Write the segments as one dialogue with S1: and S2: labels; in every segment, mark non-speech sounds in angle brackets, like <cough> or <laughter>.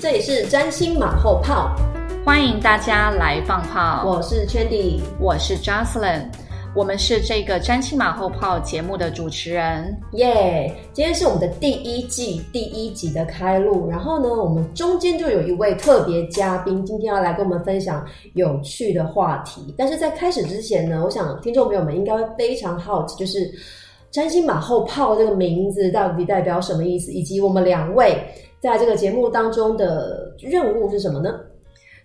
S1: 这里是占星马后炮，
S2: 欢迎大家来放炮。
S1: 我是 Chandy，
S2: 我是 Jocelyn，我们是这个占星马后炮节目的主持人。
S1: 耶！今天是我们的第一季第一集的开录，然后呢，我们中间就有一位特别嘉宾，今天要来跟我们分享有趣的话题。但是在开始之前呢，我想听众朋友们应该会非常好奇，就是占星马后炮这个名字到底代表什么意思，以及我们两位在这个节目当中的任务是什么呢？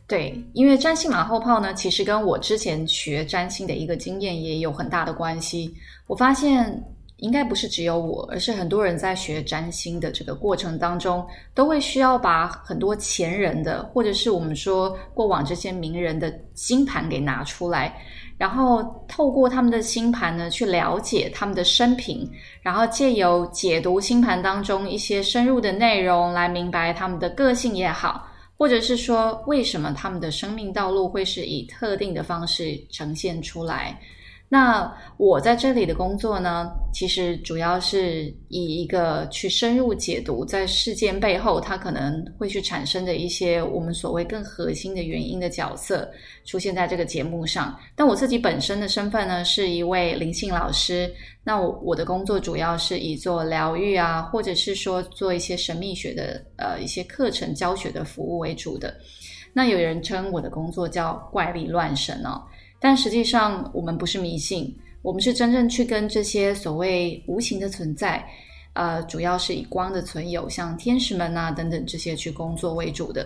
S2: 对，因为占星马后炮呢，其实跟我之前学占星的一个经验也有很大的关系。我发现应该不是只有我，而是很多人在学占星的这个过程当中，都会需要把很多前人的，或者是我们说过往这些名人的星盘给拿出来，然后透过他们的星盘呢，去了解他们的生平，然后借由解读星盘当中一些深入的内容，来明白他们的个性也好。或者是说，为什么他们的生命道路会是以特定的方式呈现出来？那我在这里的工作呢，其实主要是以一个去深入解读在事件背后，它可能会去产生的一些我们所谓更核心的原因的角色，出现在这个节目上。但我自己本身的身份呢，是一位灵性老师。那我我的工作主要是以做疗愈啊，或者是说做一些神秘学的呃一些课程教学的服务为主的。那有人称我的工作叫怪力乱神哦。但实际上，我们不是迷信，我们是真正去跟这些所谓无形的存在，呃，主要是以光的存有，像天使们啊等等这些去工作为主的。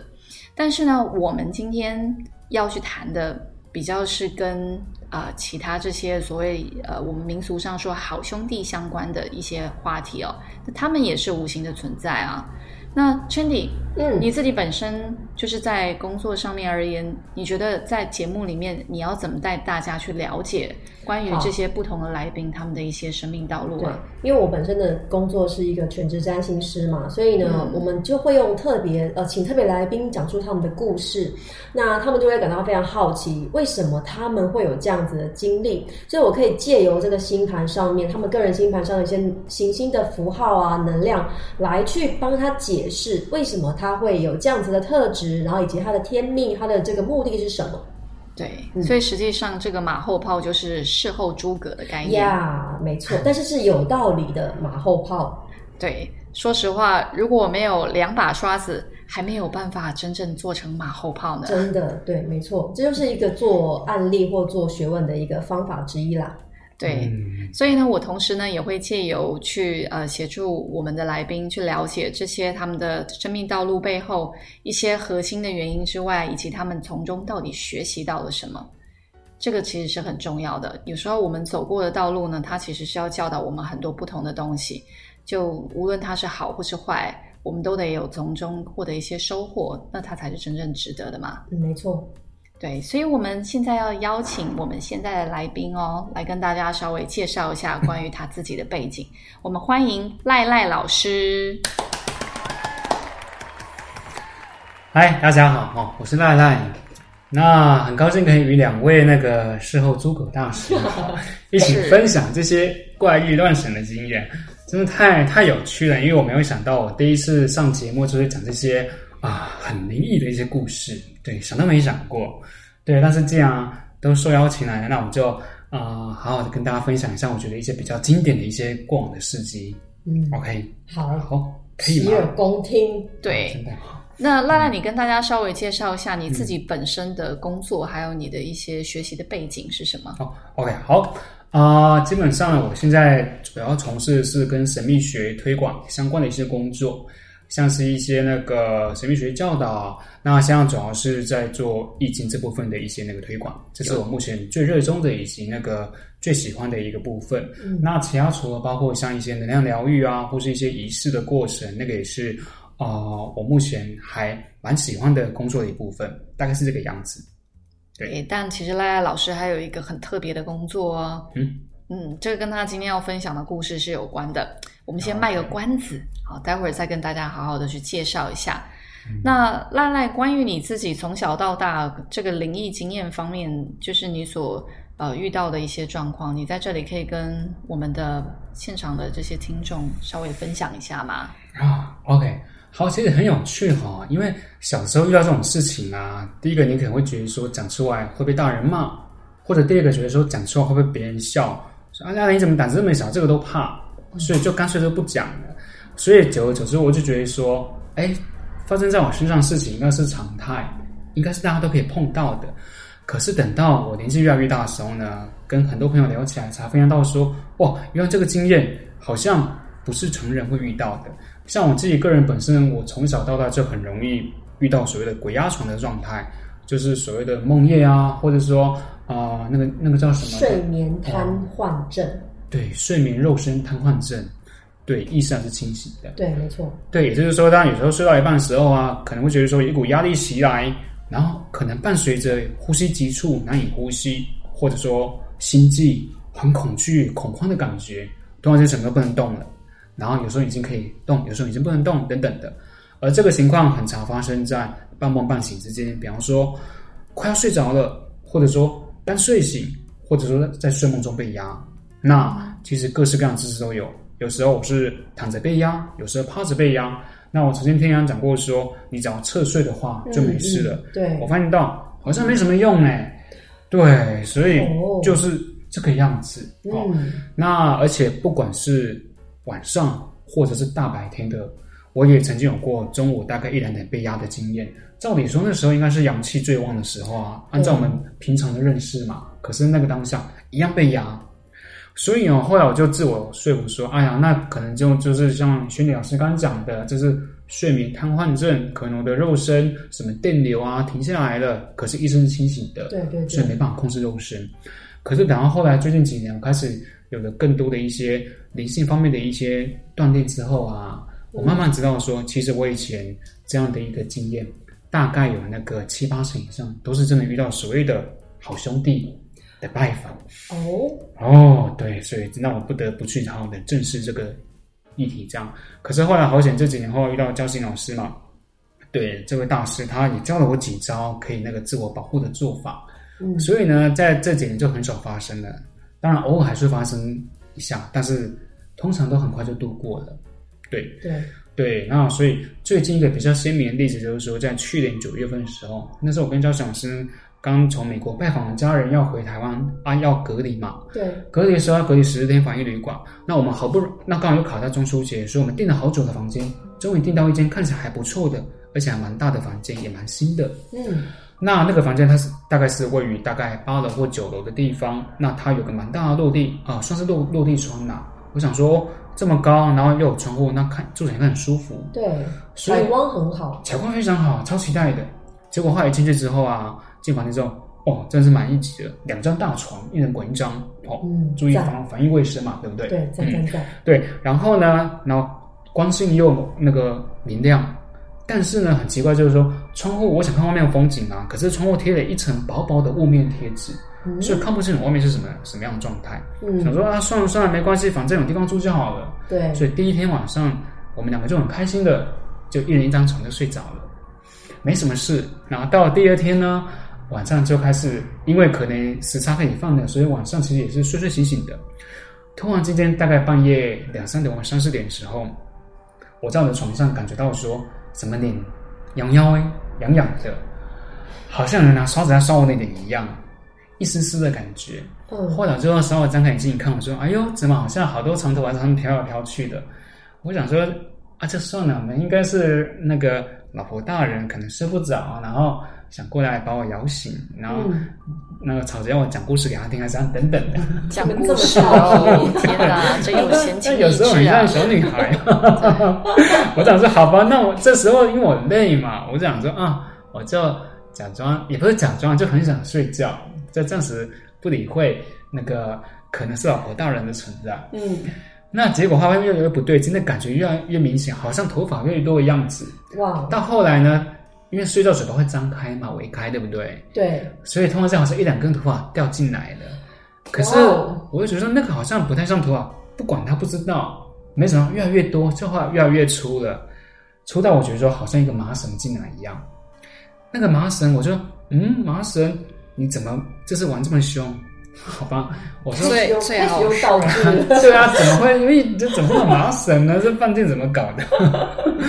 S2: 但是呢，我们今天要去谈的，比较是跟啊其他这些所谓呃我们民俗上说好兄弟相关的一些话题哦，那他们也是无形的存在啊。那 Chandy，嗯，你自己本身就是在工作上面而言，你觉得在节目里面你要怎么带大家去了解关于这些不同的来宾他们的一些生命道路
S1: 啊？因为我本身的工作是一个全职占星师嘛，所以呢，我们就会用特别呃，请特别来宾讲述他们的故事，那他们就会感到非常好奇，为什么他们会有这样子的经历？所以我可以借由这个星盘上面，他们个人星盘上的一些行星的符号啊、能量，来去帮他解。是为什么他会有这样子的特质，然后以及他的天命，他的这个目的是什么？
S2: 对，所以实际上这个马后炮就是事后诸葛的概念
S1: 呀，没错，<laughs> 但是是有道理的马后炮。
S2: 对，说实话，如果没有两把刷子，还没有办法真正做成马后炮呢。
S1: 真的，对，没错，这就是一个做案例或做学问的一个方法之一啦。
S2: 对，所以呢，我同时呢也会借由去呃协助我们的来宾去了解这些他们的生命道路背后一些核心的原因之外，以及他们从中到底学习到了什么，这个其实是很重要的。有时候我们走过的道路呢，它其实是要教导我们很多不同的东西，就无论它是好或是坏，我们都得有从中获得一些收获，那它才是真正值得的嘛。
S1: 嗯，没错。
S2: 对，所以我们现在要邀请我们现在的来宾哦，来跟大家稍微介绍一下 <laughs> 关于他自己的背景。我们欢迎赖赖老师。
S3: 嗨，大家好哦，我是赖赖。那很高兴可以与两位那个事后诸葛大师 <laughs> 一起分享这些怪异乱神的经验，真的太太有趣了。因为我没有想到，我第一次上节目就会讲这些啊很灵异的一些故事。对，想都没想过，对，但是既然都受邀请来了，那我们就啊，好好的跟大家分享一下，我觉得一些比较经典的一些过往的事迹。嗯，OK，
S1: 好，
S3: 好，可以
S1: 洗耳恭听。
S2: 对，真的那赖赖，你跟大家稍微介绍一下你自己本身的工作，还有你的一些学习的背景是什么？
S3: 哦，OK，好啊，基本上我现在主要从事是跟神秘学推广相关的一些工作。像是一些那个神秘学教导。那现在主要是在做易经这部分的一些那个推广，这是我目前最热衷的以及那个最喜欢的一个部分。那其他除了包括像一些能量疗愈啊，或是一些仪式的过程，那个也是啊，我目前还蛮喜欢的工作的一部分，大概是这个样子。对，
S2: 但其实赖赖老师还有一个很特别的工作哦。嗯嗯，这个跟他今天要分享的故事是有关的。我们先卖个关子，好，待会儿再跟大家好好的去介绍一下。那赖赖，关于你自己从小到大这个灵异经验方面，就是你所呃遇到的一些状况，你在这里可以跟我们的现场的这些听众稍微分享一下吗？
S3: 啊，OK，好，其实很有趣哈，因为小时候遇到这种事情啊，第一个你可能会觉得说讲出来会被大人骂，或者第二个觉得说讲出来会被别人笑，说啊，赖你怎么胆子这么小，这个都怕，所以就干脆就不讲了。所以久而久之，我就觉得说，哎。发生在我身上的事情应该是常态，应该是大家都可以碰到的。可是等到我年纪越来越大的时候呢，跟很多朋友聊起来，才分享到说，哇，原来这个经验好像不是成人会遇到的。像我自己个人本身，我从小到大就很容易遇到所谓的鬼压床的状态，就是所谓的梦夜啊，或者说啊，那个那个叫什么？
S1: 睡眠瘫痪症。
S3: 对，睡眠肉身瘫痪症。对，意识还是清醒的。
S1: 对，没错。
S3: 对，也就是说，当有时候睡到一半的时候啊，可能会觉得说一股压力袭来，然后可能伴随着呼吸急促、难以呼吸，或者说心悸、很恐惧、恐慌的感觉，突然间整个不能动了。然后有时候已经可以动，有时候已经不能动，等等的。而这个情况很常发生在半梦半醒之间，比方说快要睡着了，或者说刚睡醒，或者说在睡梦中被压。那其实各式各样的姿势都有。有时候我是躺着被压，有时候趴着被压。那我曾经听人讲过说，你只要侧睡的话就没事了。
S1: 对，
S3: 我发现到好像没什么用哎。对，所以就是这个样子。嗯，那而且不管是晚上或者是大白天的，我也曾经有过中午大概一两点被压的经验。照理说那时候应该是阳气最旺的时候啊，按照我们平常的认识嘛。可是那个当下一样被压。所以哦，后来我就自我说服说，哎呀，那可能就就是像轩丽老师刚刚讲的，就是睡眠瘫痪症，可能我的肉身什么电流啊停下来了，可是医生是清醒的，
S1: 对对，
S3: 所以没办法控制肉身。可是等到后来最近几年，我开始有了更多的一些灵性方面的一些锻炼之后啊，我慢慢知道说，其实我以前这样的一个经验，大概有那个七八成以上都是真的遇到所谓的好兄弟。的拜访哦哦，对，所以那我不得不去好好的正视这个议题。这样，可是后来好险，这几年后遇到教心老师嘛，对这位大师，他也教了我几招可以那个自我保护的做法。嗯，所以呢，在这几年就很少发生了。当然，偶尔还是发生一下，但是通常都很快就度过了。对
S1: 对
S3: 对，那所以最近一个比较鲜明的例子就是说，在去年九月份的时候，那时候我跟教心老师。刚从美国拜访的家人要回台湾啊，要隔离嘛？
S1: 对，
S3: 隔离的时候要隔离十四天防疫旅馆。那我们好不容易，那刚好又卡在中秋节，所以我们订了好久的房间，终于订到一间看起来还不错的，而且还蛮大的房间，也蛮新的。嗯，那那个房间它是大概是位于大概八楼或九楼的地方，那它有个蛮大的落地啊，算是落落地窗啦。我想说这么高，然后又有窗户，那看住起来很舒服。
S1: 对，采光很好，
S3: 采光非常好，超期待的。结果后来进去之后啊。进房间之后，哦，真是蛮一级的，两张大床，一人滚一张，哦，注意防防疫卫生嘛，对不对？
S1: 对，
S3: 然后呢，然后光线又那个明亮，但是呢，很奇怪，就是说窗户，我想看外面的风景啊，可是窗户贴了一层薄薄的雾面贴纸，所以看不清楚外面是什么什么样的状态。想说啊，算了算了，没关系，反正有地方住就好了。
S1: 对，
S3: 所以第一天晚上，我们两个就很开心的，就一人一张床就睡着了，没什么事。然后到了第二天呢。晚上就开始，因为可能时差可以放的，所以晚上其实也是睡睡醒醒的。突然之间，大概半夜两三点或三四点的时候，我在我的床上感觉到说，什么脸痒痒哎，痒痒的，好像有人拿刷子在刷我的脸一样，一丝丝的感觉。嗯。后来之后稍微张开眼睛一看，我说：“哎呦，怎么好像好多长头发在上面飘来飘去的？”我想说：“啊，这算了，我们应该是那个老婆大人可能睡不着，然后。”想过来把我摇醒，然后
S1: 嗯
S3: 那个吵着要我讲故事给他听，啊，这样等等的。<laughs>
S2: 讲故事哦，天哪，<laughs> 真有闲情
S3: 但有
S2: 逸
S3: 时候很
S2: 致啊
S3: 像！小女孩。<laughs> 我想说，好吧，那我这时候因为我累嘛，我就想说啊，我就假装，也不是假装，就很想睡觉，就暂时不理会那个可能是老婆大人的存在。
S1: 嗯，
S3: 那结果发现越来越不对劲，那感觉越来越明显，好像头发越多的样子。
S1: 哇，
S3: 到后来呢，因为睡觉嘴巴会张开嘛，微开，对不对？
S1: 对，
S3: 所以通常这样好像一两根头发掉进来了。可是我就觉得那个好像不太像头发，不管他不知道，没想到越来越多，这话越来越粗了，粗到我觉得说好像一个麻绳进来一样。那个麻绳，我就嗯，麻绳你怎么就是玩这么凶？<laughs> 好吧，我说
S2: 最
S1: 有
S2: 最好
S1: 开始有道具了，<laughs>
S3: 对啊，怎么会？因为这怎么会有麻绳呢？这饭店怎么搞的？<laughs>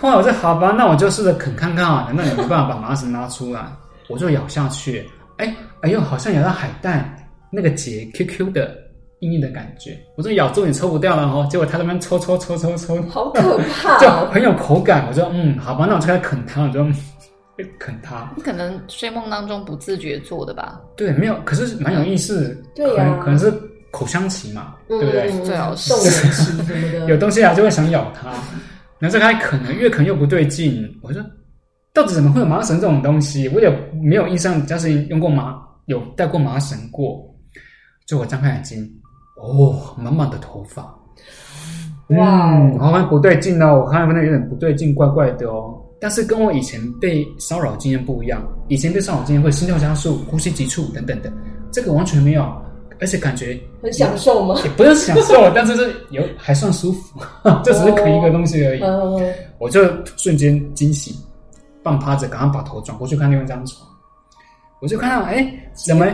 S3: 后来我说好吧，那我就试着啃看看啊，难道你没办法把麻绳拉出来？我就咬下去，哎哎呦，好像咬到海带那个结 QQ 的硬硬的感觉，我说咬住你抽不掉了哦，结果他那边抽抽抽抽抽，
S1: 好可怕
S3: 就
S1: 哦！
S3: 很有口感。我说嗯，好吧，那我就开始啃它，我就嗯 <laughs> 啃它。
S2: 你可能睡梦当中不自觉做的吧？
S3: 对，没有，可是蛮有意思，
S1: 对呀
S3: 可能可能是口腔期嘛，对不对？
S1: 嗯
S2: 最好是 <laughs>
S1: 动眼期什么的，
S3: 有东西啊就会想咬它，然后这个还可能，越啃越不对劲。我说，到底怎么会有麻绳这种东西？我也没有印象，假使用过麻，有带过麻绳过。就我张开眼睛，哦，满满的头发，
S1: 哇
S3: 嗯，好像不对劲哦，我看到那有点不对劲，怪怪的哦。但是跟我以前被骚扰经验不一样，以前被骚扰经验会心跳加速、呼吸急促等等的，这个完全没有，而且感觉
S1: 很享受吗？
S3: 也不是享受，<laughs> 但是是有还算舒服，<laughs> 这只是啃一个东西而已。
S1: 嗯，
S3: 我就瞬间惊醒，半趴着，赶快把头转过去看另外一张床，我就看到，哎，怎么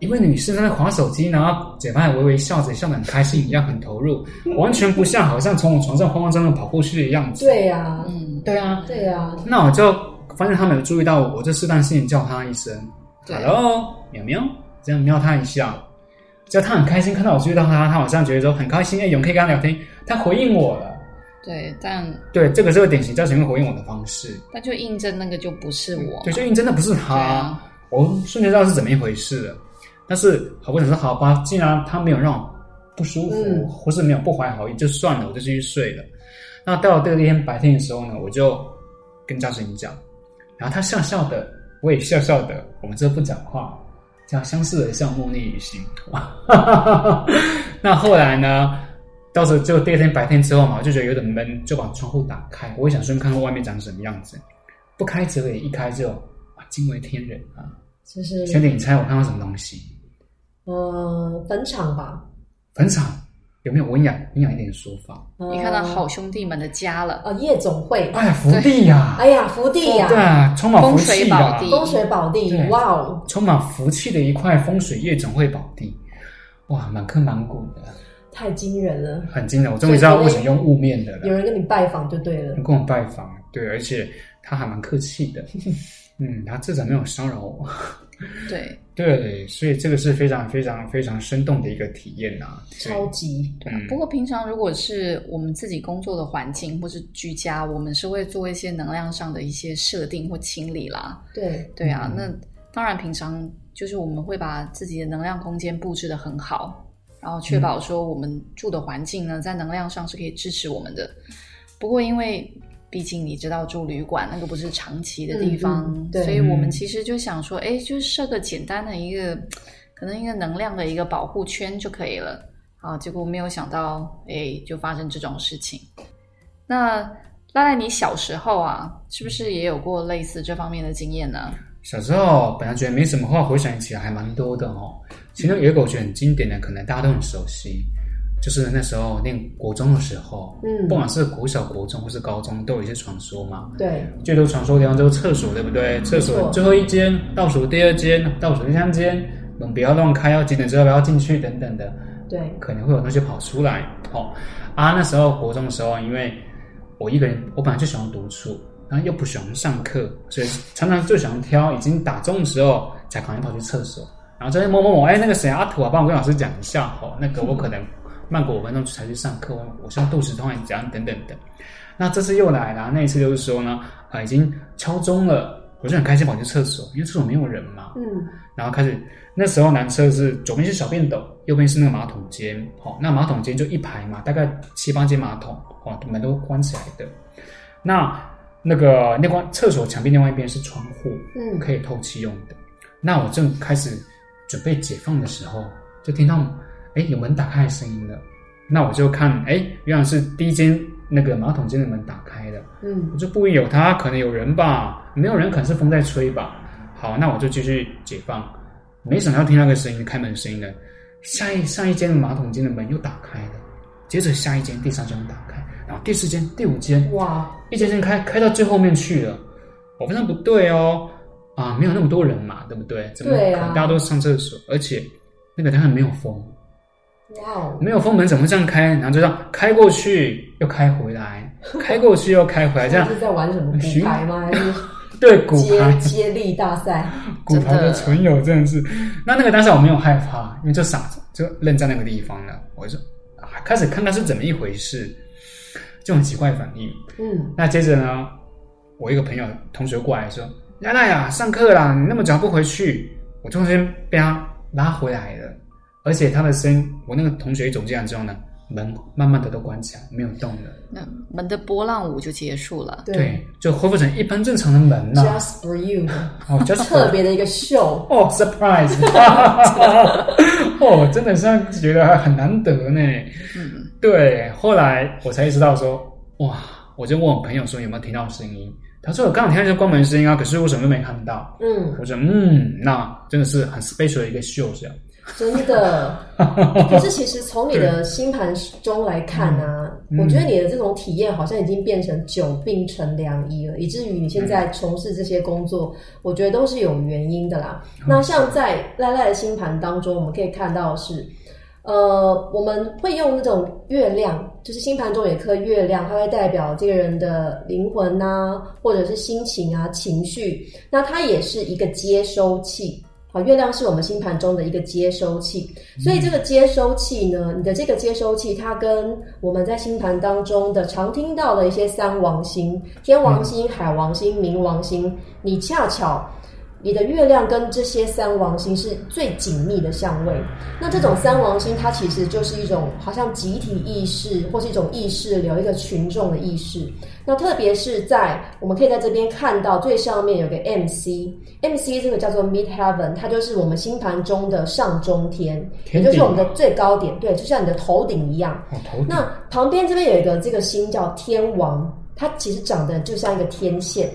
S3: 一位女士在那划手机，然后嘴巴还微微笑着，笑得很开心一样，很投入，<laughs> 完全不像好像从我床上慌慌张张跑过去的样子。
S1: 对呀，
S2: 嗯，
S3: 对啊，
S1: 对呀，
S3: 那我就发现他没有注意到我，我就适当性叫她一声
S2: 对
S3: “hello”，喵喵，这样瞄他一下，只要他很开心看到我注意到他，他好像觉得说很开心，哎，有人可以跟他聊天，他回应我了。
S2: 对，但
S3: 对，这个是个典型叫前面回应我的方式。
S2: 那就印证那个就不是我，
S3: 对，就因为真的不是他，
S2: 啊，
S3: 我瞬间知道是怎么一回事了。但是好，我想说好吧，既然他没有让我不舒服，
S1: 嗯
S3: 或是没有不怀好意，就算了，我就继续睡了。那到了第二天白天的时候呢，我就跟张神讲，然后他笑笑的，我也笑笑的，我们就不讲话，这样相似的项目逆于心。<laughs> 那后来呢？到时候就第二天白天之后嘛，我就觉得有点闷，就把窗户打开，我也想顺便看看外面长什么样子。不开则已，一开就啊，惊为天人啊！
S1: 就是
S3: 兄弟，你猜我看到什么东西？
S1: 呃坟场吧，
S3: 坟场有没有文雅文雅一点的说法？
S2: 你看到好兄弟们的家了，
S1: 哦夜总会，
S3: 哎呀，福地呀、
S1: 哎呀福地呀。
S3: 对，啊，充满福气
S2: 风水宝
S3: 的。
S2: 地，
S1: 风水宝地，哇哦，
S3: 充满福气的一块风水夜总会宝地，哇，满坑满谷的，
S1: 太惊人了。
S3: 很惊人。我终于知道为什么用雾面的了。
S1: 有人跟你拜访就对了，
S3: 跟我拜访，对，而且他还蛮客气的，嗯，他至少没有骚扰我。
S2: 对，
S3: 对，所以这个是非常非常非常生动的一个体验呐、对
S1: 超级
S2: 对啊
S3: 嗯。
S2: 不过平常如果是我们自己工作的环境或是居家，我们是会做一些能量上的一些设定或清理啦。
S1: 对，
S2: 对啊，
S3: 嗯
S2: 那当然平常就是我们会把自己的能量空间布置的很好，然后确保说我们住的环境呢，在能量上是可以支持我们的。不过因为毕竟你知道住旅馆那个不是长期的地方，
S1: 嗯嗯对
S2: 所以我们其实就想说，哎，就是设个简单的一个可能一个能量的一个保护圈就可以了。啊，结果没有想到，哎，就发生这种事情。那赖赖，你小时候啊，是不是也有过类似这方面的经验呢？
S3: 小时候本来觉得没什么话，回想起来还蛮多的哦。其中有一个我觉得很经典的，可能大家都很熟悉，就是那时候念国中的时候，
S1: 嗯
S3: 不管是国小、国中或是高中，都有一些传说嘛。
S1: 对，
S3: 最多传说的地方就是厕所，对不对？厕所最后一间、倒数第二间、倒数第三间，门不要乱开，要几点之后不要进去等等的。
S1: 对，
S3: 可能会有东西跑出来。哦啊，那时候国中的时候，因为我一个人，我本来就喜欢独处，然后又不喜欢上课，所以常常就喜欢挑已经打钟的时候才赶紧跑去厕所，然后这边某某某，哎，那个谁阿土啊，帮我跟老师讲一下哦，那个我可能慢过五分钟才去上课，我我现在肚子痛，怎样等等的。那这次又来了，那一次就是说呢，啊、已经敲钟了，我就很开心跑去厕所，因为厕所没有人嘛。
S1: 嗯
S3: 然后开始，那时候男厕是左边是小便斗，右边是那个马桶间。好、那马桶间就一排嘛，大概七八间马桶，哦，门都关起来的。那那个那关厕所墙壁另外一边是窗户，
S1: 嗯
S3: 可以透气用的。那我正开始准备解放的时候，就听到哎有门打开的声音了。那我就看哎，原来是第一间那个马桶间的门打开的。
S1: 嗯
S3: 我就不疑有他，可能有人吧，没有人可能是风在吹吧。好，那我就继续解放。没想到听到个声音，开门声音的，下一上一间的马桶间的门又打开了，接着下一间、第三间打开，然后第四间、第五间，
S1: 哇，
S3: 一间间开，开到最后面去了。我发现不对哦，啊，没有那么多人嘛，对不对？怎么可能大家都上厕所？而且那个当然没有风，
S1: 哇哦，
S3: 没有风门怎么这样开？然后就这样开过去，又开回来，<laughs> 开过去又开回来，这样
S1: 是在玩什么骨牌吗？还是
S3: 对骨牌
S1: 接接力大赛？
S3: 骨牌的存有真的是，那那个当时我没有害怕，因为就傻子就愣在那个地方了。我就啊开始看看是怎么一回事，就很奇怪反应。
S1: 嗯
S3: 那接着呢，我一个朋友同学过来说：“赖赖呀，上课啦，你那么早不回去？”我突然间被他拉回来了，而且他的声音，我那个同学一走进来之后呢，门慢慢的都关起来，没有动了。
S2: 那门的波浪舞就结束了。
S3: 对，就恢复成一般正常的门了。
S1: ，Just for you，
S3: 哦，<laughs> just
S1: 特别的一个秀。
S3: 哦，surprise！<laughs> 哦，真的是让觉得很难得呢。
S2: 嗯，
S3: 对，后来我才意识到说，哇，我就问我朋友说有没有听到声音，他说我刚好听到一些关门声音啊，可是我什么都没看到。
S1: 嗯，
S3: 我说嗯，那真的是很 special 的一个秀，这样。
S1: 真的。<laughs> 可是其实从你的星盘中来看啊，
S3: 嗯
S1: 我觉得你的这种体验好像已经变成久病成良医了，以至于你现在从事这些工作，我觉得都是有原因的啦。那像在赖赖的星盘当中，我们可以看到是。呃，我们会用那种月亮，就是星盘中有一颗月亮，它会代表这个人的灵魂呐、或者是心情啊、情绪。那它也是一个接收器。好，月亮是我们星盘中的一个接收器，所以这个接收器呢，你的这个接收器，它跟我们在星盘当中的常听到的一些三王星、天王星、海王星、冥王星，你恰巧你的月亮跟这些三王星是最紧密的相位。那这种三王星，它其实就是一种好像集体意识，或是一种意识流，一个群众的意识。那特别是在我们可以在这边看到最上面有个 MC，MC 这个叫做 Mid Heaven，它就是我们星盘中的上中天，也就是我们的最高点，对，就像你的头顶一样。
S3: 哦，头顶
S1: 那旁边这边有一个这个星叫天王，它其实长得就像一个天线，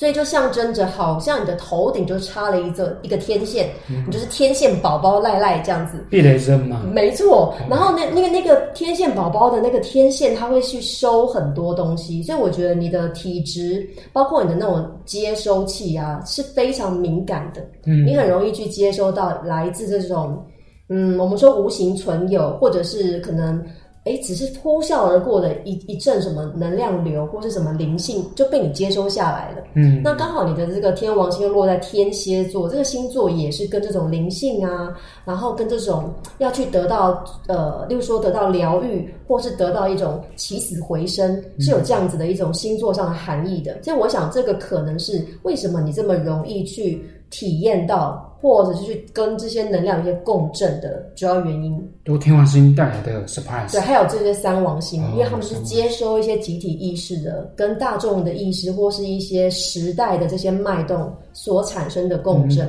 S1: 所以就象征着好像你的头顶就插了一个一个天线，你就是天线宝宝赖赖这样子。
S3: 避雷针嘛，
S1: 没错，然后那那个那个天线宝宝的那个天线，它会去收很多东西，所以我觉得你的体质，包括你的那种接收器啊，是非常敏感的。
S3: 嗯
S1: 你很容易去接收到来自这种，嗯，我们说无形存有，或者是可能。哎，只是呼啸而过的一一阵什么能量流，或是什么灵性，就被你接收下来了。
S3: 嗯，
S1: 那刚好你的这个天王星又落在天蝎座，这个星座也是跟这种灵性啊，然后跟这种要去得到呃，例如说得到疗愈，或是得到一种起死回生，是有这样子的一种星座上的含义的。所以我想，这个可能是为什么你这么容易去体验到，或者是去跟这些能量有一些共振的主要原因。
S3: 都天王星带来的 surprise，
S1: 对，还有这些三王星，
S3: 哦
S1: 因为他们是接收一些集体意识的，跟大众的意识或是一些时代的这些脉动所产生的共振。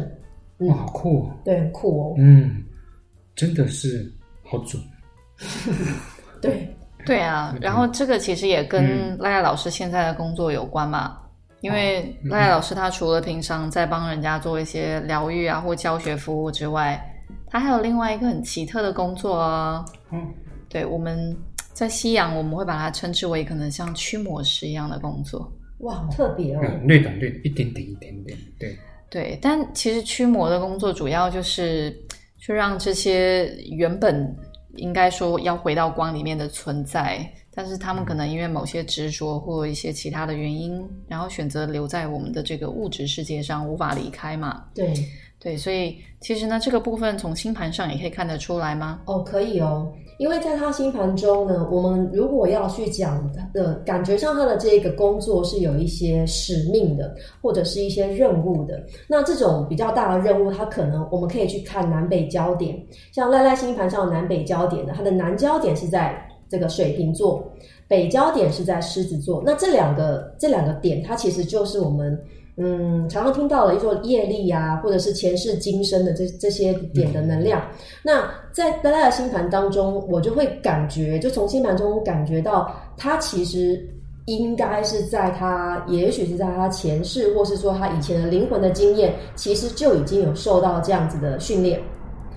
S1: 嗯
S3: 哇，好酷哦，
S1: 对，很酷哦。
S3: 嗯，真的是好准，<laughs>
S1: 对，
S2: 对啊，然后这个其实也跟赖赖老师现在的工作有关嘛。因为赖赖老师他除了平常在帮人家做一些疗愈啊或教学服务之外，他还有另外一个很奇特的工作啊。
S3: 嗯，
S2: 对，我们在西洋我们会把它称之为可能像驱魔师一样的工作。
S1: 哇，好特别哦。
S3: 嗯，略懂略，一点点一点点，对，
S2: 对，但其实驱魔的工作主要就是去让这些原本应该说要回到光里面的存在，但是他们可能因为某些执着或一些其他的原因，然后选择留在我们的这个物质世界上，无法离开嘛。
S1: 对
S2: 对，所以其实呢，这个部分从星盘上也可以看得出来吗？
S1: 哦，可以哦，因为在他星盘中呢，我们如果要去讲的感觉上，他的这个工作是有一些使命的，或者是一些任务的。那这种比较大的任务，它可能我们可以去看南北焦点，像赖赖星盘上的南北焦点的，它的南焦点是在这个水瓶座，北焦点是在狮子座。那这两个这两个点，它其实就是我们。嗯，常常听到的一说业力啊，或者是前世今生的这这些点的能量。那在大家的星盘当中，我就会感觉，就从星盘中感觉到，他其实应该是在他，也许是在他前世，或是说他以前的灵魂的经验，其实就已经有受到这样子的训练。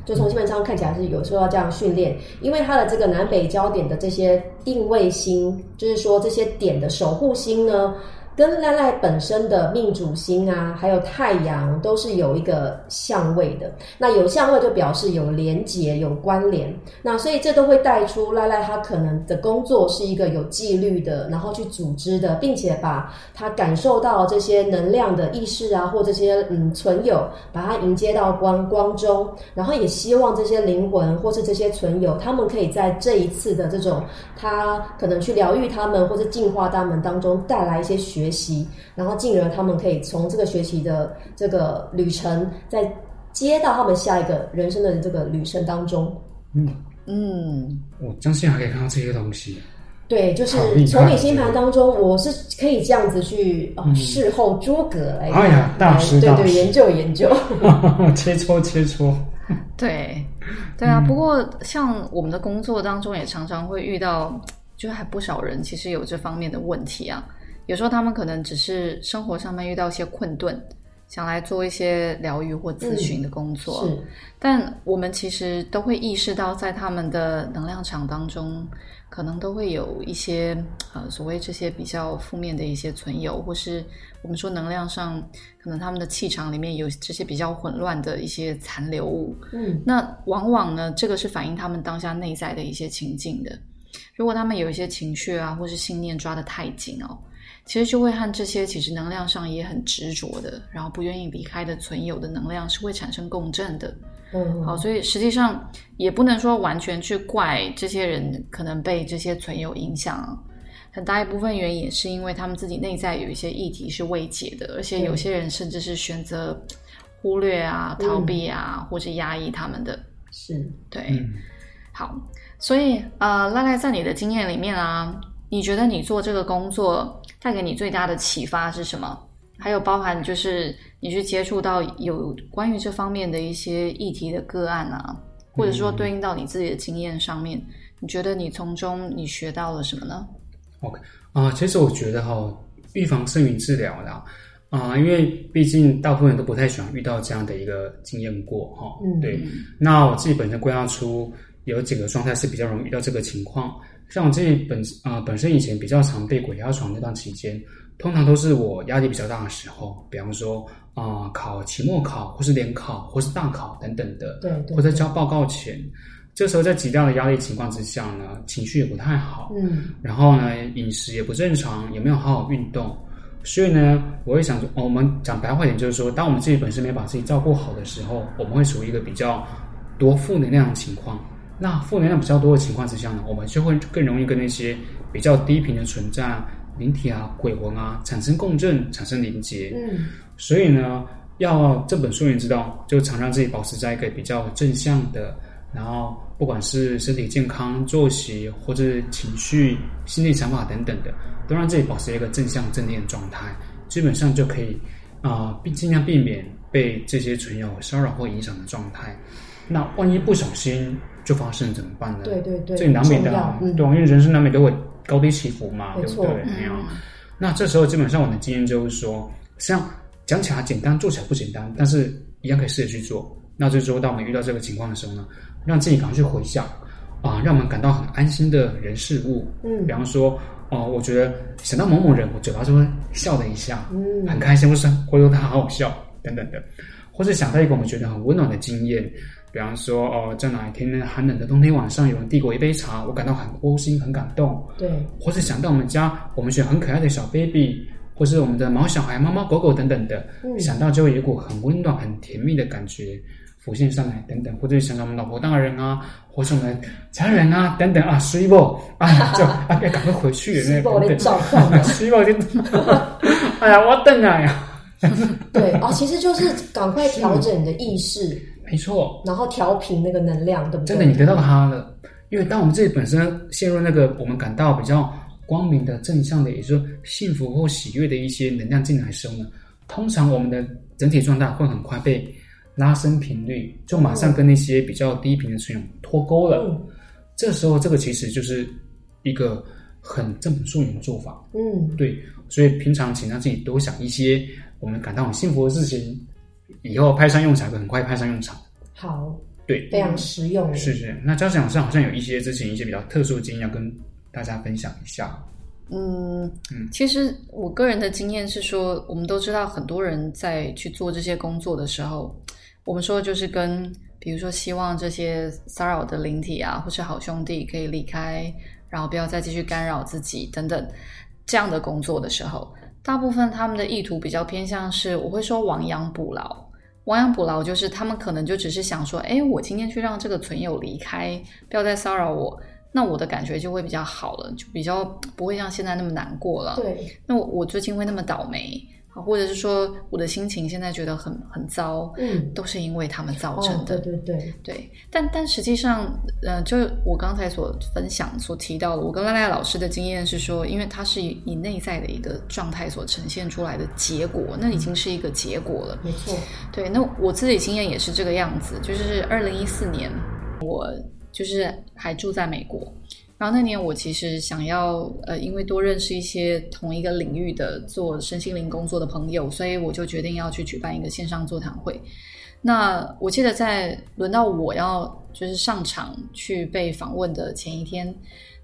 S1: 就从基本上看起来是有受到这样训练，因为它的这个南北焦点的这些定位星，就是说这些点的守护星呢。跟赖赖本身的命主星啊，还有太阳都是有一个相位的。那有相位就表示有连结、有关联。那所以这都会带出赖赖他可能的工作是一个有纪律的，然后去组织的，并且把他感受到这些能量的意识啊，或这些嗯存有，把它迎接到光光中，然后也希望这些灵魂或是这些存有，他们可以在这一次的这种他可能去疗愈他们或者净化他们当中带来一些学。学习，然后进而他们可以从这个学习的这个旅程，再接到他们下一个人生的这个旅程当中。
S3: 嗯
S2: 嗯，
S3: 我相信还可以看到这些东西。
S1: 对，就是从你星盘当中，我是可以这样子去啊，事后诸葛来，
S3: 哎呀，大师，
S1: 对对，研究研究，<laughs>
S3: 切磋切磋。
S2: 对，对啊。不过像我们的工作当中，也常常会遇到，就还不少人其实有这方面的问题啊。有时候他们可能只是生活上面遇到一些困顿，想来做一些疗愈或咨询的工作。
S1: 是，
S2: 但我们其实都会意识到，在他们的能量场当中，可能都会有一些呃所谓这些比较负面的一些存有，或是我们说能量上可能他们的气场里面有这些比较混乱的一些残留物。
S1: 嗯，
S2: 那往往呢，这个是反映他们当下内在的一些情境的。如果他们有一些情绪啊，或是信念抓得太紧哦。其实就会和这些其实能量上也很执着的，然后不愿意离开的存有的能量是会产生共振的。
S1: 嗯，
S2: 好，所以实际上也不能说完全去怪这些人可能被这些存有影响，很大一部分原因也是因为他们自己内在有一些议题是未解的，而且有些人甚至是选择忽略啊、逃避啊，或者压抑他们的。
S1: 是，
S2: 对。好，所以呃，赖赖在你的经验里面啊。你觉得你做这个工作带给你最大的启发是什么？还有包含就是你去接触到有关于这方面的一些议题的个案啊，或者说对应到你自己的经验上面，你觉得你从中你学到了什么呢
S3: ？OK 啊，其实我觉得哈，预防胜于治疗的啊，因为毕竟大部分人都不太喜欢遇到这样的一个经验过哈。
S1: 嗯，
S3: 对。那我自己本身归纳出有几个状态是比较容易遇到这个情况。像我自己本啊本身以前比较常被鬼压床那段期间，通常都是我压力比较大的时候，比方说啊考期末考或是联考或是大考等等的，
S1: 对，
S3: 或者交报告前，这时候在极大的压力情况之下呢，情绪也不太好，
S1: 嗯，
S3: 然后呢饮食也不正常，也没有好好运动，所以呢，我会想说，我们讲白话点就是说，当我们自己本身没把自己照顾好的时候，我们会处于一个比较多负能量的情况。那负能量比较多的情况之下呢，我们就会更容易跟那些比较低频的存在、灵体啊、鬼魂啊产生共振、产生连接。
S1: 嗯，
S3: 所以呢，要这本书你知道，就常让自己保持在一个比较正向的，然后不管是身体健康、作息或者情绪、心理想法等等的，都让自己保持一个正向正念的状态，基本上就可以啊，避尽量避免被这些存有骚扰或影响的状态。那万一不小心就发生怎么办呢？
S1: 对对对，
S3: 这难免的，对，因为人生难免都会高低起伏嘛，对不对？
S2: 没
S3: 有。那这时候基本上我的经验就是说，像讲起来简单，做起来不简单，但是一样可以试着去做。那这时候当我们遇到这个情况的时候呢，让自己赶快去回想啊，让我们感到很安心的人事物，
S1: 嗯，
S3: 比方说哦，我觉得想到某某人，我嘴巴就会笑了一下，
S1: 嗯，
S3: 很开心，或是或者他好好笑等等的，或是想到一个我们觉得很温暖的经验。比方说哦，在哪一天呢寒冷的冬天晚上，有人递过一杯茶，我感到很窝心、很感动。
S1: 对，
S3: 或是想到我们家我们选很可爱的小 baby，或是我们的毛小孩、猫猫狗狗等等的，
S1: 嗯。
S3: 想到就会有一股很温暖、很甜蜜的感觉浮现上来，等等，或者想到我们老婆大人啊，或是我们家人啊，等等啊，水果啊，就啊，要赶快回去了，那
S1: 是我的
S3: 等
S1: 召唤了。<laughs>
S3: 水果就，<laughs> 哎呀，我等啊呀，
S1: 对啊，其实就是赶快调整你的意识，
S3: 没错，
S1: 然后调频那个能量，对不对？
S3: 真的，你得到它了。因为当我们自己本身陷入那个我们感到比较光明的、正向的，也就是说幸福或喜悦的一些能量进来的时候呢，通常我们的整体状态会很快被拉升频率，就马上跟那些比较低频的存有脱钩了。
S1: 嗯
S3: 这时候，这个其实就是一个很正本溯源的做法。
S1: 嗯，
S3: 对，所以平常请让自己多想一些我们感到很幸福的事情，以后派上用场会很快派上用场。
S1: 好，
S3: 对，
S1: 非常实用。
S3: 是是，那交响上好像有一些之前一些比较特殊的经验要跟大家分享一下。
S2: 嗯
S3: 嗯，
S2: 其实我个人的经验是说，我们都知道很多人在去做这些工作的时候，我们说就是跟比如说希望这些骚扰的灵体啊，或是好兄弟可以离开，然后不要再继续干扰自己等等这样的工作的时候，大部分他们的意图比较偏向是，我会说亡羊补牢。亡羊补牢就是他们可能就只是想说，哎，我今天去让这个存友离开，不要再骚扰我，那我的感觉就会比较好了，就比较不会像现在那么难过了。
S1: 对，
S2: 那我我最近会那么倒霉，好，或者是说我的心情现在觉得很很糟，
S1: 嗯，
S2: 都是因为他们造成
S1: 哦，
S2: 的。
S1: 对对对，
S2: 对，但但实际上，呃，就我刚才所分享所提到的，我跟赖赖老师的经验是说，因为它是以以内在的一个状态所呈现出来的结果，那已经是一个结果了。
S1: 没错，
S2: 对，那我自己经验也是这个样子，就是二零一四年，我就是还住在美国，然后那年我其实想要呃，因为多认识一些同一个领域的做身心灵工作的朋友，所以我就决定要去举办一个线上座谈会。那我记得在轮到我要就是上场去被访问的前一天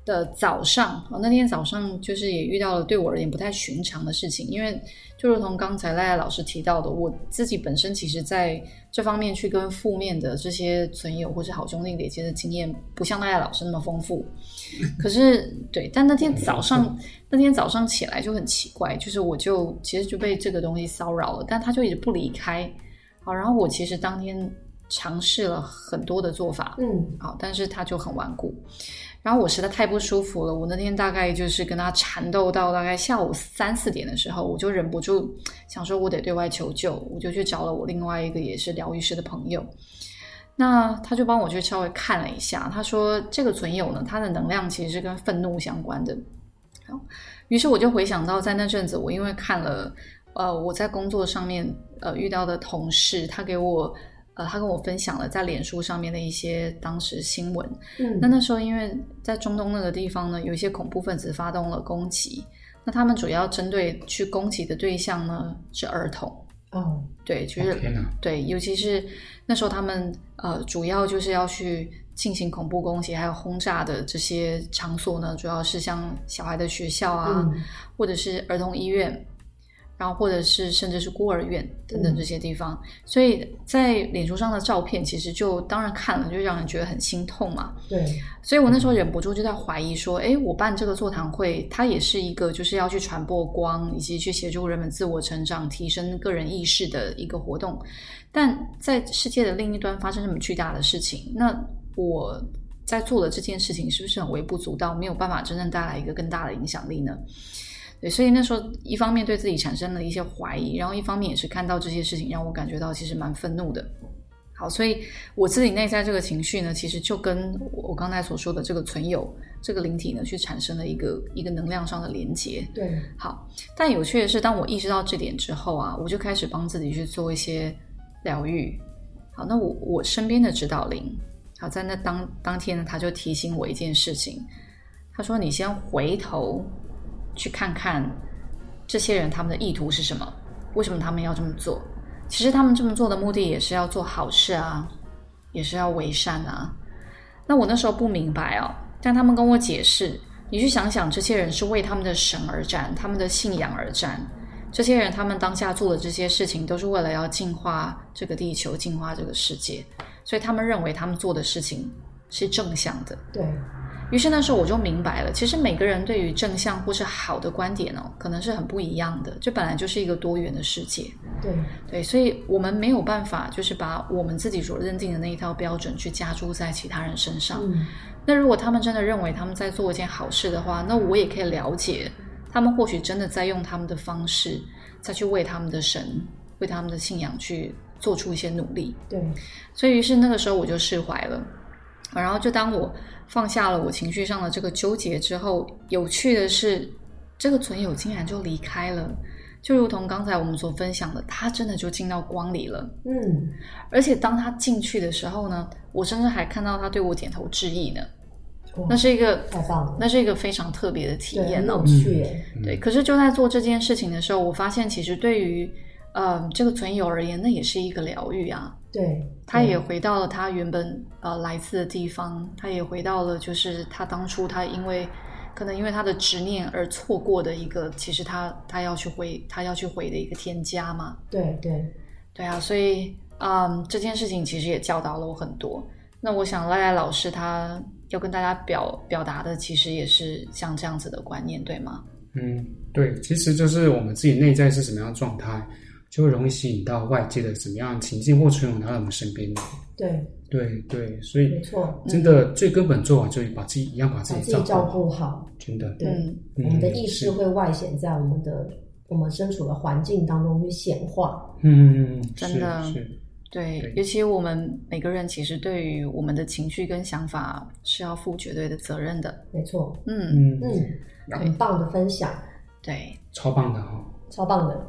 S2: 的早上，哦，那天早上就是也遇到了对我而言不太寻常的事情，因为就如同刚才赖赖老师提到的，我自己本身其实在这方面去跟负面的这些存友或是好兄弟连接的经验，不像赖赖老师那么丰富。<laughs> 可是对，但那天早上那天早上起来就很奇怪，就是我就其实就被这个东西骚扰了，但他就一直不离开。好，然后我其实当天尝试了很多的做法，
S1: 嗯，
S2: 好，但是他就很顽固。然后我实在太不舒服了，我那天大概就是跟他缠斗到大概下午三四点的时候，我就忍不住想说，我得对外求救，我就去找了我另外一个也是疗愈师的朋友。那他就帮我去稍微看了一下，他说这个存有呢，它的能量其实是跟愤怒相关的。好，于是我就回想到在那阵子，我因为看了呃我在工作上面呃遇到的同事，他给我呃他跟我分享了在脸书上面的一些当时新闻。
S1: 嗯，
S2: 那那时候因为在中东那个地方呢，有一些恐怖分子发动了攻击，那他们主要针对去攻击的对象呢是儿童。
S1: 哦，
S2: 对，就是、
S3: 哦天哪，
S2: 对，尤其是那时候他们呃，主要就是要去进行恐怖攻击还有轰炸的这些场所呢，主要是像小孩的学校啊，
S1: 嗯
S2: 或者是儿童医院，然后或者是甚至是孤儿院等等这些地方。所以在脸书上的照片，其实就当然看了就让人觉得很心痛嘛。
S1: 对，
S2: 所以我那时候忍不住就在怀疑说，哎，我办这个座谈会，它也是一个就是要去传播光，以及去协助人们自我成长、提升个人意识的一个活动。但在世界的另一端发生这么巨大的事情，那我在做的这件事情是不是很微不足道，没有办法真正带来一个更大的影响力呢？对，所以那时候一方面对自己产生了一些怀疑，然后一方面也是看到这些事情让我感觉到其实蛮愤怒的。好，所以我自己内在这个情绪呢，其实就跟我刚才所说的这个存有这个灵体呢，去产生了一个一个能量上的连接。
S1: 对，
S2: 好，但有趣的是，当我意识到这点之后啊，我就开始帮自己去做一些疗愈。好，那我我身边的指导灵，好，在那当当天呢，他就提醒我一件事情，他说：“你先回头去看看这些人他们的意图是什么，为什么他们要这么做？其实他们这么做的目的也是要做好事啊，也是要为善啊。那我那时候不明白哦，但他们跟我解释，你去想想，这些人是为他们的神而战，他们的信仰而战。这些人他们当下做的这些事情，都是为了要净化这个地球，净化这个世界。所以他们认为他们做的事情是正向的。
S1: 对，
S2: 于是那时候我就明白了，其实每个人对于正向或是好的观点哦，可能是很不一样的。这本来就是一个多元的世界，
S1: 对，
S2: 对，所以我们没有办法就是把我们自己所认定的那一套标准去加注在其他人身上。
S1: 嗯，
S2: 那如果他们真的认为他们在做一件好事的话，那我也可以了解，他们或许真的在用他们的方式再去为他们的神、为他们的信仰去做出一些努力。
S1: 对，
S2: 所以于是那个时候我就释怀了。然后就当我放下了我情绪上的这个纠结之后，有趣的是，这个存友竟然就离开了，就如同刚才我们所分享的，他真的就进到光里了。
S1: 嗯，
S2: 而且当他进去的时候呢，我甚至还看到他对我点头致意呢。
S1: 哇
S2: 那是一个，
S1: 太棒了，
S2: 那是一个非常特别的体
S1: 对，
S2: 验哦
S1: 很有。趣耶，
S2: 对，可是就在做这件事情的时候，我发现其实对于呃这个存友而言，那也是一个疗愈啊。
S1: 对，
S2: 他也回到了他原本呃来自的地方，他也回到了就是他当初他因为可能因为他的执念而错过的一个，其实他他要去回他要去回的一个天家嘛。
S1: 对对，
S2: 对啊，所以嗯这件事情其实也教导了我很多。那我想赖赖老师他要跟大家表表达的，其实也是像这样子的观念，对吗？
S3: 嗯，对，其实就是我们自己内在是什么样的状态，就会容易吸引到外界的怎么样的情境或存有来到我们身边来。
S1: 对，
S3: 对对，所以
S1: 没错，
S3: 真的最根本做法就是把自己一样把自己
S1: 照
S3: 顾好，
S1: 顾好，
S3: 真的。
S1: 对，我们的意识
S3: 是
S1: 会外显在我们的我们身处的环境当中去显化，
S3: 嗯嗯嗯，
S2: 真的
S3: 是。对
S2: 尤其我们每个人其实对于我们的情绪跟想法是要负绝对的责任的。
S1: 没错，
S2: 嗯，
S3: 嗯，
S1: 嗯，很棒的分享，
S2: 对，
S3: 超棒的哈、
S1: 超棒的，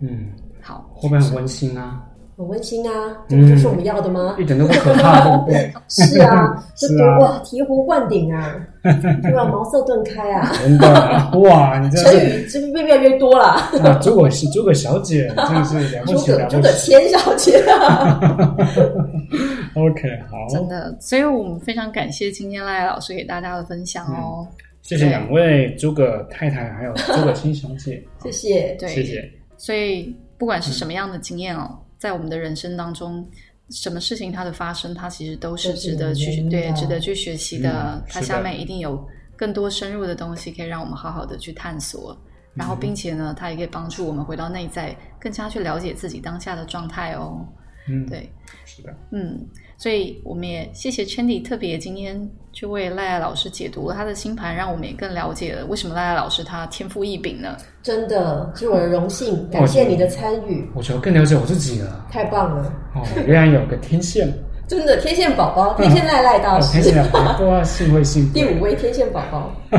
S3: 嗯，
S2: 好，
S3: 会不会很温馨啊？
S1: 很温馨啊，这不就是我们要的吗？
S3: 一点都不可怕，对不对？<laughs>
S1: 是啊，<laughs> 哇，醍醐灌顶啊，对吧？茅塞顿开啊，
S3: 真的哇，你这
S1: 成语这不越来越多了。
S3: 啊，诸葛是诸葛小姐真的是了不
S1: 诸
S3: 起了
S1: 葛诸葛。千小姐啊，<laughs>
S3: OK，好，
S2: 真的，所以我们非常感谢今天赖赖老师给大家的分享哦。
S3: 谢谢两位诸葛太太还有诸葛青小姐，
S1: 谢谢。
S2: 对，
S3: 谢谢。
S2: 所以不管是什么样的经验哦，在我们的人生当中，什么事情它的发生，它其实都是值得去对值得去学习的。
S3: 嗯。
S2: 它下面一定有更多深入的东西，可以让我们好好的去探索。然后，并且呢，它也可以帮助我们回到内在，更加去了解自己当下的状态哦。
S3: 嗯，
S2: 对，
S3: 是的，
S2: 嗯，所以我们也谢谢 Chandy 特别今天去为赖赖老师解读了他的星盘，让我们也更了解了为什么赖赖老师他天赋异禀呢？
S1: 真的是我的荣幸，感谢你的参与，
S3: 我觉得更了解我自己了。
S1: 太棒了！
S3: 哦，原来有个天线，
S1: 真的天线宝宝，天线赖赖大
S3: 哦，天
S1: 师，
S3: 线啊，不知道幸会幸
S1: 第五位天线宝宝，<laughs>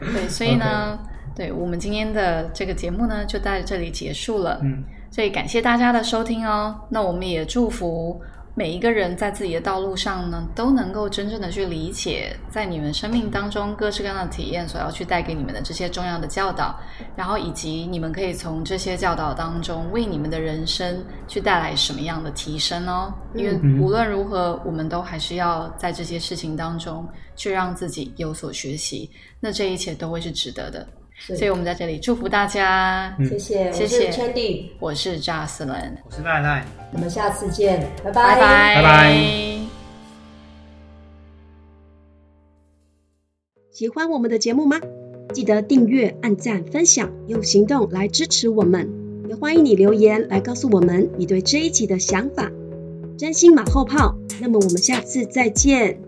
S2: 对，所以呢对我们今天的这个节目呢，就在这里结束了。
S3: 嗯，
S2: 所以感谢大家的收听哦。那我们也祝福每一个人在自己的道路上呢，都能够真正的去理解，在你们生命当中各式各样的体验所要去带给你们的这些重要的教导，然后以及你们可以从这些教导当中为你们的人生去带来什么样的提升哦。因为
S3: 嗯
S2: 无论如何，我们都还是要在这些事情当中去让自己有所学习，那这一切都会是值得的。
S1: 是
S2: 所以我们在这里祝福大家。
S1: 谢谢，我
S2: 谢谢
S1: 是 Chandy，
S2: 我是 Jocelyn，
S3: 我是赖赖，
S1: 我们下次见，拜
S2: 拜拜
S3: 拜拜
S4: 喜欢我们的节目吗？记得订阅、按赞、分享，用行动来支持我们。也欢迎你留言来告诉我们你对这一集的想法。真心马后炮，那么我们下次再见。